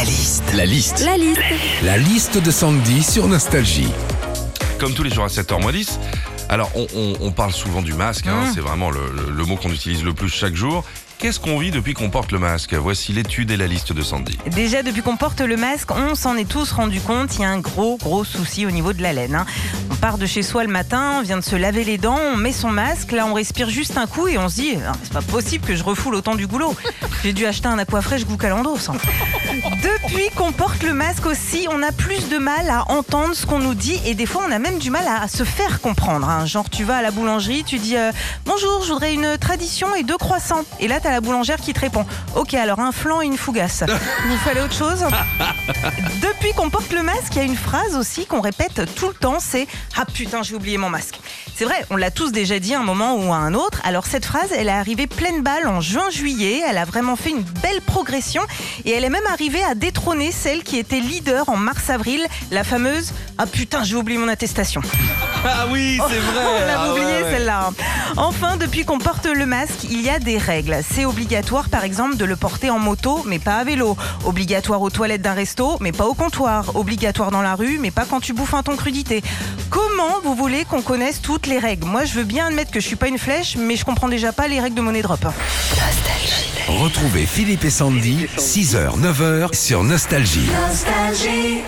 La liste. La liste. La liste. La liste de Sandy sur Nostalgie. comme tous les jours à 7h10. Alors, on, on- on parle souvent du masque, hein, Mmh. c'est vraiment le, le- le mot qu'on utilise le plus chaque jour. Qu'est-ce qu'on vit depuis qu'on porte le masque Voici l'étude et la liste de Sandy. Déjà, depuis qu'on porte le masque, on s'en est tous rendu compte, il y a un gros, gros souci au niveau de la laine. hein. On part de chez soi le matin, on vient de se laver les dents, on met son masque, là on respire juste un coup et on se dit, Ah, c'est pas possible que je refoule autant du goulot. J'ai dû acheter un aquafresh goût calandos. hein. Depuis qu'on porte le masque aussi, on a plus de mal à entendre ce qu'on nous dit et des fois on a même du mal à se faire comprendre. hein. Genre tu vas à la boulangerie, tu dis euh, bonjour, je voudrais une tradition et deux croissants. La boulangère qui te répond ok alors un flan et une fougasse. Il fallait autre chose. Depuis qu'on porte le masque, il y a une phrase aussi qu'on répète tout le temps, c'est ah putain j'ai oublié mon masque. C'est vrai, on l'a tous déjà dit à un moment ou à un autre. Alors cette phrase, elle est arrivée pleine balle en juin-juillet. Elle a vraiment fait une belle progression et elle est même arrivée à détrôner celle qui était leader en mars-avril, la fameuse ah putain j'ai oublié mon attestation. Ah oui, c'est vrai On l'a Ah oublié ouais, ouais. celle-là. Enfin, depuis qu'on porte le masque, il y a des règles. C'est obligatoire, par exemple, de le porter en moto, mais pas à vélo. Obligatoire aux toilettes d'un resto, mais pas au comptoir. Obligatoire dans la rue, mais pas quand tu bouffes un ton crudité. Comment vous voulez qu'on connaisse toutes les règles? Moi, je veux bien admettre que je suis pas une flèche, mais je comprends déjà pas les règles de monnaie drop. Retrouvez Philippe et Sandy, 6h, 9h sur Nostalgie. Nostalgie.